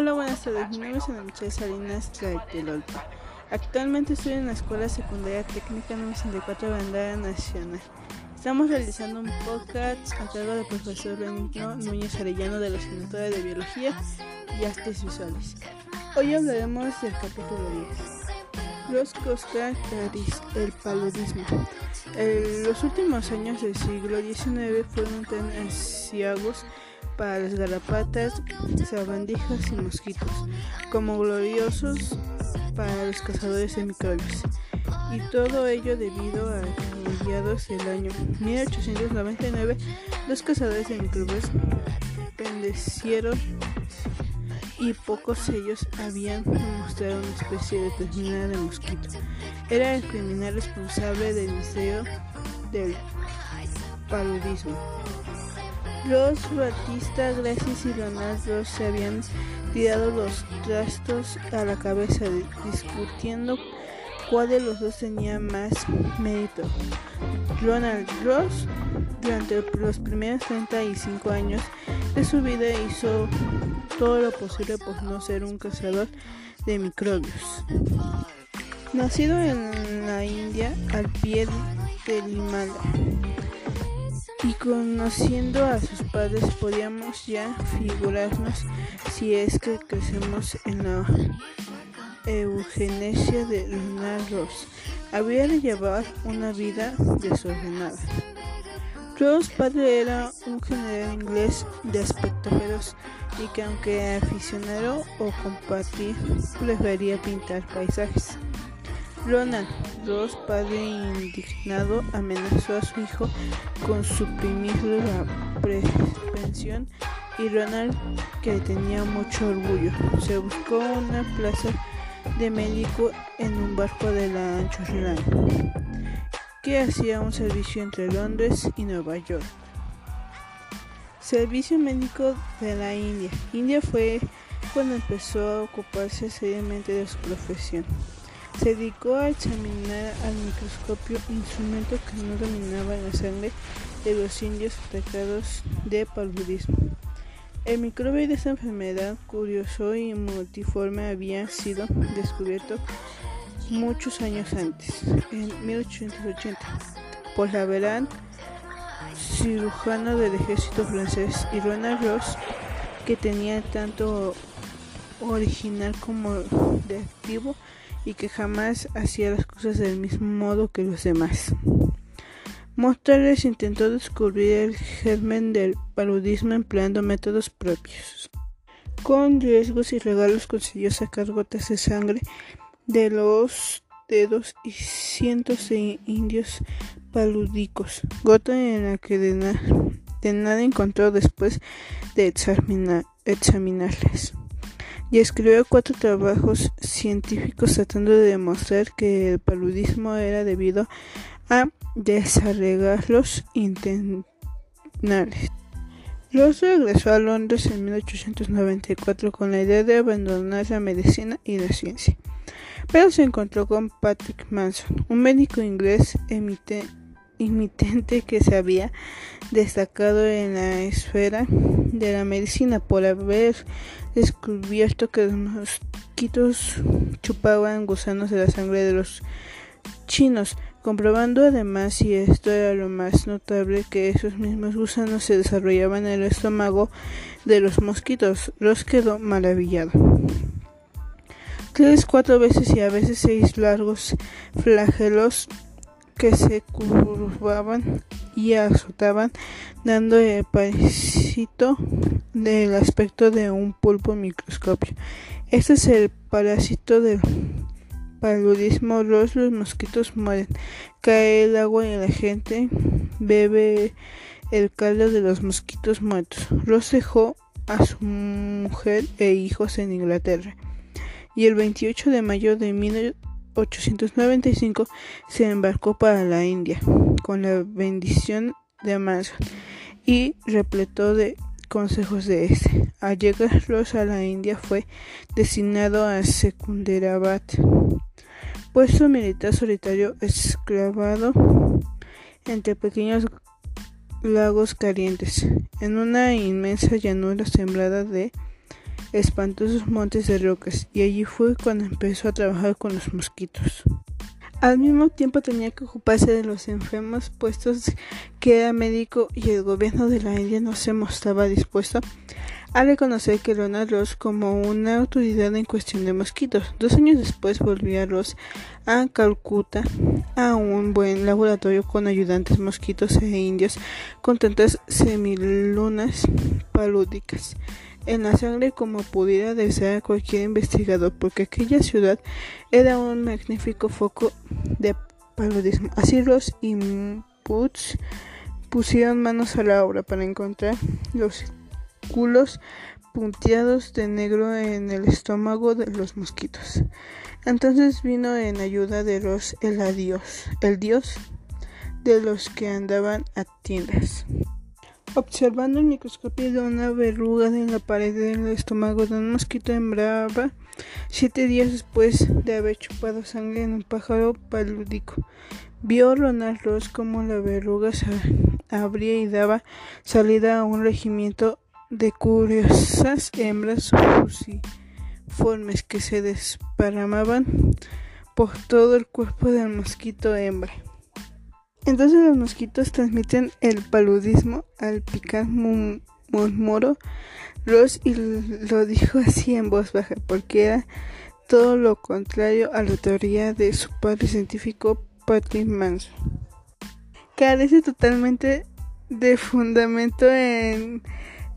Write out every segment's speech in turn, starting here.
Hola, buenas tardes. Mi nombre es Ana Michelle Salinas Tlatelolpa. Actualmente estoy en la Escuela Secundaria Técnica número 64 Bandera Nacional. Estamos realizando un podcast a cargo del profesor Benito Núñez Arellano de la Asignatura de Biología y Artes Visuales. Hoy hablaremos del capítulo 10. Los Costacaris, el paludismo. En los últimos años del siglo XIX fueron tan asiagos para las garrapatas, sabandijas y mosquitos, como gloriosos para los cazadores de microbios. Y todo ello debido a que mediados del año 1899 los cazadores de microbios pendecieron y pocos ellos habían demostrado una especie determinada de mosquito. Era el criminal responsable del museo del paludismo. Los Batista, Gracis y Ross se habían tirado los trastos a la cabeza discutiendo cuál de los dos tenía más mérito. Ronald Ross durante los primeros 35 años de su vida hizo todo lo posible por no ser un cazador de microbios. Nacido en la India al pie del Himalaya y conociendo a sus padres podíamos ya figurarnos si es que crecemos en la eugenesia de Ronald Ross. Había de llevar una vida desordenada. Ross padre era un general inglés de aspecto feroz y que aunque aficionado o compartir prefería pintar paisajes. Ronald Ross, padre indignado, amenazó a su hijo con suprimirle la pensión y Ronald, que tenía mucho orgullo, se buscó una plaza de médico en un barco de la Anchor Line que hacía un servicio entre Londres y Nueva York. Servicio médico de la India. India fue cuando empezó a ocuparse seriamente de su profesión. Se dedicó a examinar al microscopio instrumento que no dominaba la sangre de los indios atacados de paludismo. El microbio de esta enfermedad, curioso y multiforme, había sido descubierto muchos años antes, en 1880, por la verán cirujano del ejército francés y Ronald Ross, que tenía tanto original como de activo y que jamás hacía las cosas del mismo modo que los demás. Mostrales intentó descubrir el germen del paludismo empleando métodos propios. Con riesgos y regalos consiguió sacar gotas de sangre de los dedos y cientos de indios paludicos, gota en la que de, nada encontró después de examinarles y escribió cuatro trabajos científicos tratando de demostrar que el paludismo era debido a desarreglos intestinales. Ross regresó a Londres en 1894 con la idea de abandonar la medicina y la ciencia, pero se encontró con Patrick Manson, un médico inglés emite imitente que se había destacado en la esfera de la medicina por haber descubierto que los mosquitos chupaban gusanos de la sangre de los chinos, comprobando además, y esto era lo más notable, que esos mismos gusanos se desarrollaban en el estómago de los mosquitos. Los quedó maravillado. Tres, cuatro veces y a veces seis largos flagelos que se curvaban y azotaban, dando el parásito del aspecto de un pulpo microscopio. Este es el parásito del paludismo. Los, los mosquitos mueren. Cae el agua y la gente bebe el caldo de los mosquitos muertos. Los dejó a su mujer e hijos en Inglaterra. Y el 28 de mayo de 1895 se embarcó para la India con la bendición de Amazon y repletó de consejos de este. Al llegar a la India fue designado a Secunderabad, puesto militar solitario esclavado entre pequeños lagos calientes, en una inmensa llanura sembrada de espantosos montes de rocas y allí fue cuando empezó a trabajar con los mosquitos. Al mismo tiempo tenía que ocuparse de los enfermos, puestos que era médico y el gobierno de la India no se mostraba dispuesto a reconocer que Ronald Ross como una autoridad en cuestión de mosquitos. Dos años después volvió a Ross a Calcuta a un buen laboratorio con ayudantes mosquitos e indios con tantas semilunas palúdicas en la sangre como pudiera desear cualquier investigador, porque aquella ciudad era un magnífico foco de paludismo. Así Ross y Putz pusieron manos a la obra para encontrar los culos punteados de negro en el estómago de los mosquitos. Entonces vino en ayuda de Ross el adiós, el dios de los que andaban a tiendas. Observando el microscopio de una verruga en la pared del estómago de un mosquito hembraba siete días después de haber chupado sangre en un pájaro palúdico. Vio Ronald Ross como la verruga se abría y daba salida a un regimiento de curiosas hembras fusiformes que se desparramaban por todo el cuerpo del mosquito hembra. Entonces los mosquitos transmiten el paludismo al picar murmuró Ross y lo dijo así en voz baja porque era todo lo contrario a la teoría de su padre científico Patrick Manson. Carece totalmente de fundamento en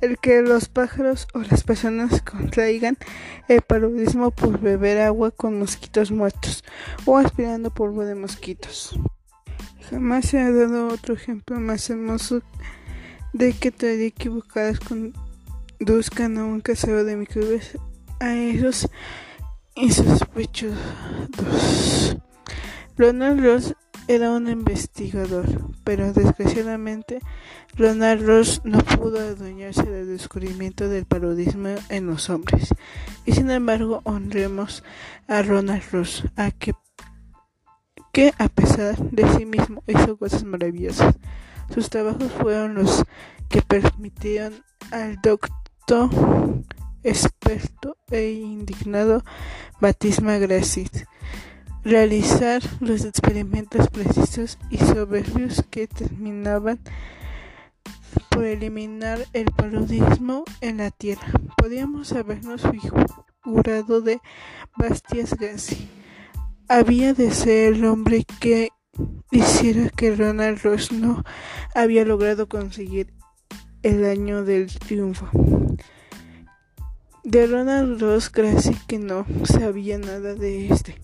el que los pájaros o las personas contraigan el paludismo por beber agua con mosquitos muertos o aspirando polvo de mosquitos. Jamás se ha dado otro ejemplo más hermoso de que teorías equivocadas conduzcan a un cazador de microbios a esos insospechosos. Ronald Ross era un investigador, pero desgraciadamente Ronald Ross no pudo adueñarse del descubrimiento del paludismo en los hombres. Y sin embargo, honremos a Ronald Ross, a que que a pesar de sí mismo hizo cosas maravillosas. Sus trabajos fueron los que permitieron al doctor experto e indignado Batisma Gracit realizar los experimentos precisos y soberbios que terminaban por eliminar el paludismo en la Tierra. Podríamos habernos figurado de Bastias Gassi había de ser el hombre que hiciera que Ronald Ross no había logrado conseguir el año del triunfo. De Ronald Ross casi que no sabía nada de este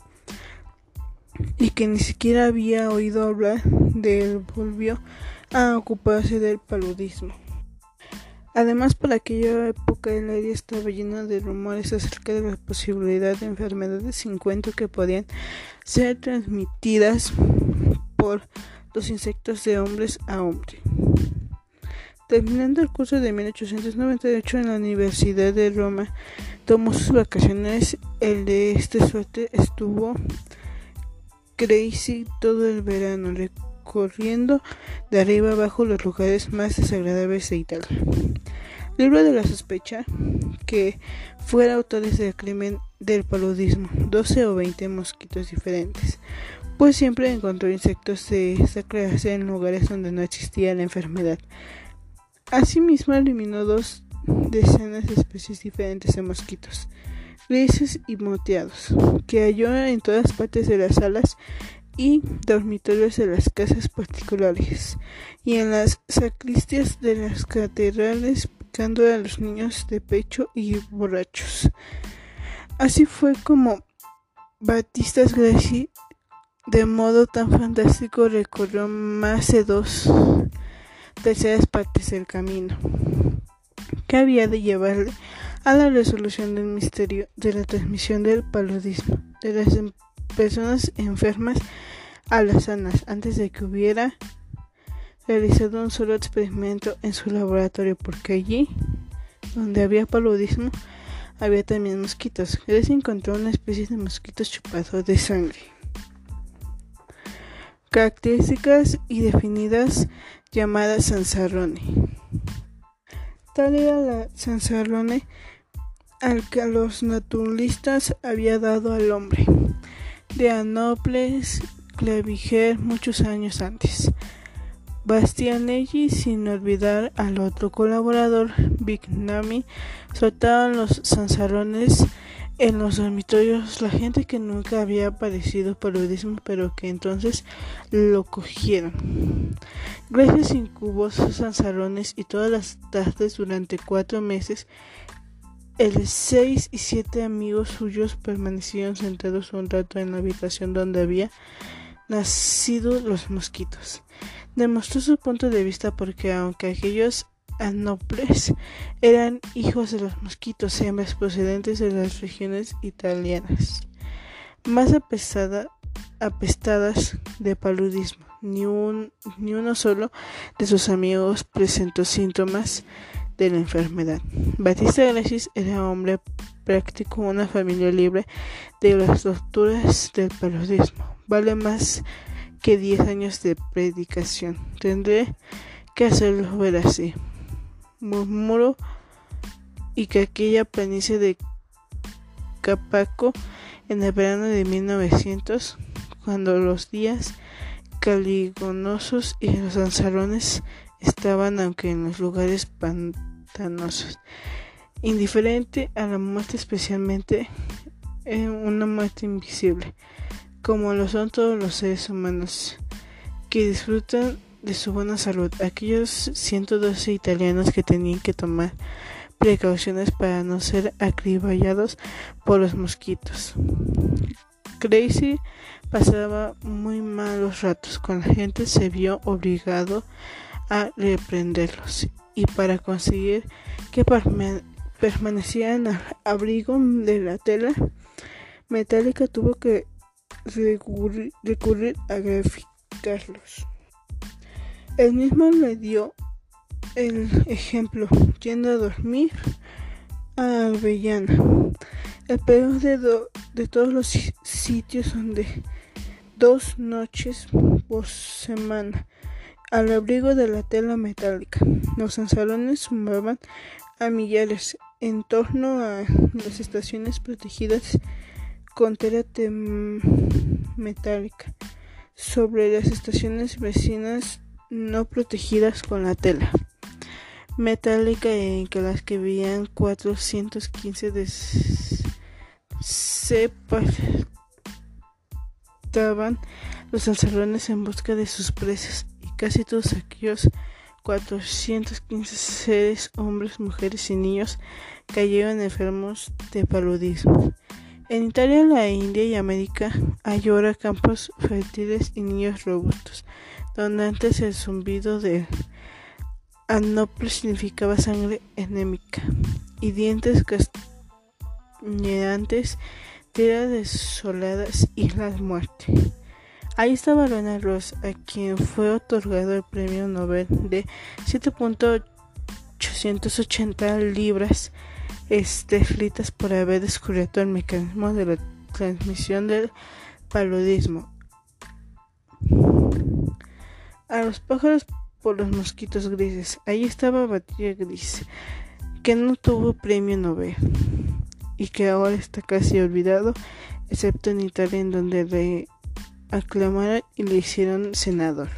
y que ni siquiera había oído hablar de él volvió a ocuparse del paludismo. Además, por aquella época el aire estaba lleno de rumores acerca de la posibilidad de enfermedades sin cuento que podían ser transmitidas por los insectos de hombres a hombre. Terminando el curso de 1898 en la Universidad de Roma, tomó sus vacaciones. El de esta suerte estuvo crazy todo el verano corriendo de arriba abajo los lugares más desagradables de Italia. Libro de la sospecha que fuera autores del crimen del paludismo, 12 o 20 mosquitos diferentes, pues siempre encontró insectos de esta clase en lugares donde no existía la enfermedad. Asimismo eliminó dos decenas de especies diferentes de mosquitos, grises y moteados, que halló en todas partes de las salas y dormitorios de las casas particulares y en las sacristías de las catedrales a los niños de pecho y borrachos. Así fue como Batistas Gracie de modo tan fantástico recorrió más de dos terceras partes del camino que había de llevarle a la resolución del misterio de la transmisión del paludismo de las personas enfermas a las sanas antes de que hubiera realizado un solo experimento en su laboratorio porque allí donde había paludismo había también mosquitos. Él encontró una especie de mosquitos chupados de sangre. Características y definidas llamadas Sansarrone. Tal era la Sansarrone al que los naturalistas había dado al hombre de Anoples Claviger muchos años antes. Bastianelli, sin olvidar al otro colaborador, Vignami, soltaban los zanzarones en los dormitorios la gente que nunca había padecido paludismo pero que entonces lo cogieron. Gracias incubó sus y todas las tardes durante cuatro meses el seis y siete amigos suyos permanecieron sentados un rato en la habitación donde había nacido los mosquitos. Demostró su punto de vista porque aunque aquellos anoples eran hijos de los mosquitos hembras procedentes de las regiones italianas, más apestadas de paludismo. Ni, un, ni uno solo de sus amigos presentó síntomas de la enfermedad. Batista Gracis era hombre práctico, una familia libre de las torturas del paludismo. Vale más que diez años de predicación. Tendré que hacerlo ver así. Murmuro y que aquella planicie de Capaco en el verano de 1900, cuando los días caligonosos y los lanzarones estaban, aunque en los lugares pantanosos. Indiferente a la muerte, especialmente en una muerte invisible, como lo son todos los seres humanos que disfrutan de su buena salud. Aquellos 112 italianos que tenían que tomar precauciones para no ser acriballados por los mosquitos. Crazy pasaba muy malos ratos con la gente, se vio obligado a reprenderlos y para conseguir que permanecieran al abrigo de la tela metálica tuvo que recurrir, a graficarlos. El mismo le dio el ejemplo yendo a dormir a Avellana, el peor de, de todos los sitios donde dos noches por semana al abrigo de la tela metálica. Los salones sumaban a millares en torno a las estaciones protegidas con tela metálica sobre las estaciones vecinas no protegidas con la tela metálica en que las que veían 415 de estaban los alzarones en busca de sus presas Casi todos aquellos 415 seres, hombres, mujeres y niños, cayeron enfermos de paludismo. En Italia, la India y América hay ahora campos fértiles y niños robustos, donde antes el zumbido de anople significaba sangre enémica y dientes castañeantes, tierras desoladas y la muerte. Ahí estaba Lorena Ross, a quien fue otorgado el premio Nobel de 7.880 libras esterlitas por haber descubierto el mecanismo de la transmisión del paludismo a los pájaros por los mosquitos grises. Ahí estaba Batilla Gris, que no tuvo premio Nobel y que ahora está casi olvidado, excepto en Italia, en donde le aclamaron y le hicieron senador.